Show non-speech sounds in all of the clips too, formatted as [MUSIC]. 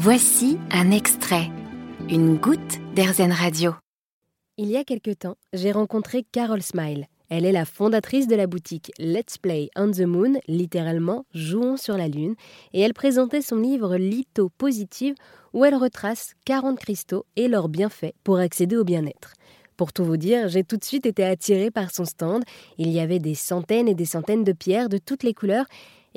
Voici un extrait, une goutte d'Airzen Radio. Il y a quelque temps, j'ai rencontré Carol Smile. Elle est la fondatrice de la boutique Let's Play on the Moon, littéralement Jouons sur la Lune, et elle présentait son livre Litho Positive où elle retrace 40 cristaux et leurs bienfaits pour accéder au bien-être. Pour tout vous dire, j'ai tout de suite été attirée par son stand. Il y avait des centaines et des centaines de pierres de toutes les couleurs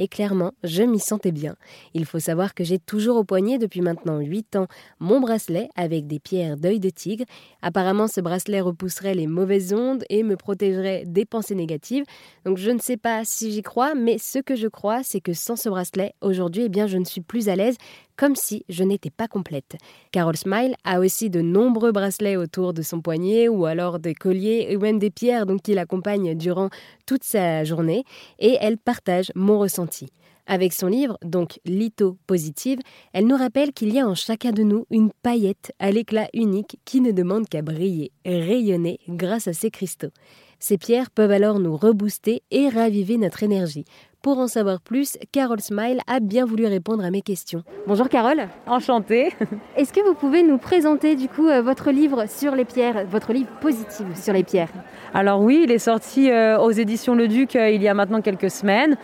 et clairement, je m'y sentais bien. Il faut savoir que j'ai toujours au poignet depuis maintenant 8 ans mon bracelet avec des pierres d'œil de tigre. Apparemment, ce bracelet repousserait les mauvaises ondes et me protégerait des pensées négatives. Donc je ne sais pas si j'y crois, mais ce que je crois, c'est que sans ce bracelet, aujourd'hui, eh bien, je ne suis plus à l'aise comme si je n'étais pas complète. Carol Smile a aussi de nombreux bracelets autour de son poignet ou alors des colliers ou même des pierres donc qui l'accompagnent durant toute sa journée et elle partage mon ressenti. Avec son livre, donc Litho Positive, elle nous rappelle qu'il y a en chacun de nous une paillette à l'éclat unique qui ne demande qu'à briller, rayonner grâce à ses cristaux. Ces pierres peuvent alors nous rebooster et raviver notre énergie. Pour en savoir plus, Carole Smile a bien voulu répondre à mes questions. Bonjour Carole. Enchantée. Est-ce que vous pouvez nous présenter du coup euh, votre livre sur les pierres, votre livre positif sur les pierres? Alors oui, il est sorti euh, aux éditions Le Duc euh, il y a maintenant quelques semaines.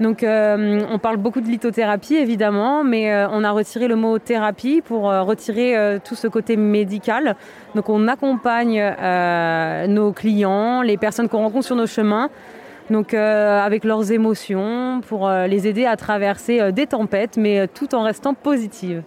Donc on parle beaucoup de lithothérapie évidemment, mais on a retiré le mot thérapie pour retirer tout ce côté médical. Donc on accompagne nos clients, les personnes qu'on rencontre sur nos chemins donc euh, avec leurs émotions, pour euh, les aider à traverser euh, des tempêtes, mais tout en restant positive.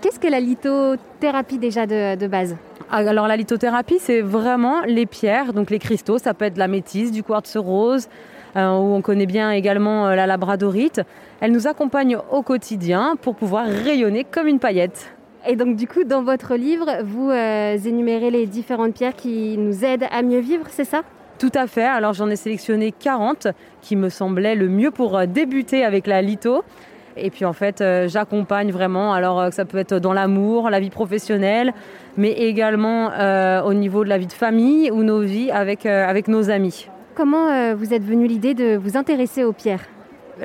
Qu'est-ce que la lithothérapie déjà de, base? Ah, alors la lithothérapie, c'est vraiment les pierres, donc les cristaux, ça peut être de la métisse, du quartz rose, où on connaît bien également la labradorite. Elle nous accompagne au quotidien pour pouvoir rayonner comme une paillette. Et donc du coup, dans votre livre, vous énumérez les différentes pierres qui nous aident à mieux vivre, c'est ça? Tout à fait. Alors j'en ai sélectionné 40 qui me semblaient le mieux pour euh, débuter avec la litho. Et puis en fait, euh, j'accompagne vraiment. Alors euh, ça peut être dans l'amour, la vie professionnelle, mais également au niveau de la vie de famille ou nos vies avec, avec nos amis. Comment vous êtes venu l'idée de vous intéresser aux pierres?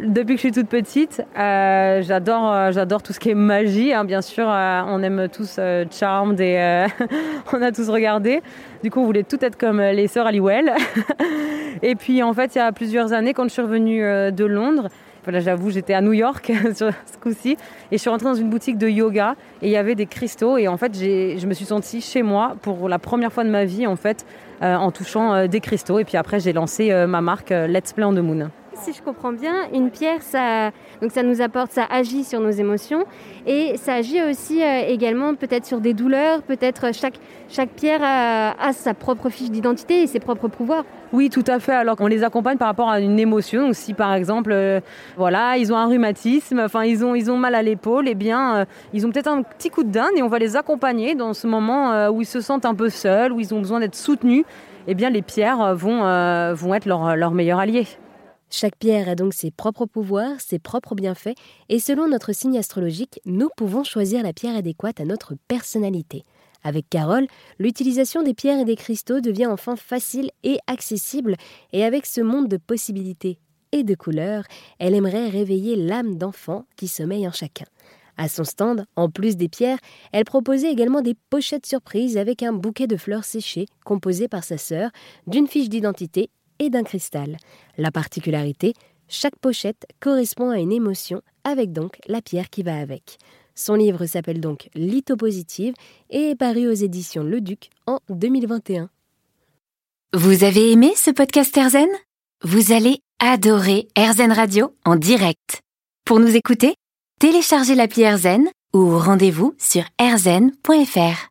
Depuis que je suis toute petite, j'adore, j'adore tout ce qui est magie. Hein, bien sûr, on aime tous Charmed et [LAUGHS] on a tous regardé. Du coup, on voulait tout être comme euh, les sœurs Halliwell. [LAUGHS] et puis, en fait, il y a plusieurs années, quand je suis revenue euh, de Londres, voilà, j'avoue, j'étais à New York [LAUGHS] ce coup-ci, et je suis rentrée dans une boutique de yoga, et il y avait des cristaux, et en fait, je me suis sentie chez moi pour la première fois de ma vie, en fait, euh, en touchant des cristaux. Et puis après, j'ai lancé ma marque Let's Play on the Moon si je comprends bien, une pierre, ça, donc ça nous apporte, ça agit sur nos émotions et ça agit aussi euh, également peut-être sur des douleurs, peut-être chaque, chaque pierre a, sa propre fiche d'identité et ses propres pouvoirs. Oui, tout à fait. Alors qu'on les accompagne par rapport à une émotion. Donc si par exemple, euh, voilà, ils ont un rhumatisme, enfin ils ont, ils ont mal à l'épaule, eh bien euh, ils ont peut-être un petit coup de dinde et on va les accompagner dans ce moment où ils se sentent un peu seuls, où ils ont besoin d'être soutenus. Eh bien les pierres vont, vont être leur, leur meilleur allié. Chaque pierre a donc ses propres pouvoirs, ses propres bienfaits, et selon notre signe astrologique, nous pouvons choisir la pierre adéquate à notre personnalité. Avec Carole, l'utilisation des pierres et des cristaux devient enfin facile et accessible, et avec ce monde de possibilités et de couleurs, elle aimerait réveiller l'âme d'enfant qui sommeille en chacun. À son stand, en plus des pierres, elle proposait également des pochettes surprises avec un bouquet de fleurs séchées composé par sa sœur, d'une fiche d'identité et d'un cristal. La particularité, chaque pochette correspond à une émotion, avec donc la pierre qui va avec. Son livre s'appelle donc Lithopositive et est paru aux éditions Le Duc en 2021. Vous avez aimé ce podcast Erzen? Vous allez adorer Erzen Radio en direct. Pour nous écouter, téléchargez l'appli Erzen ou rendez-vous sur erzen.fr.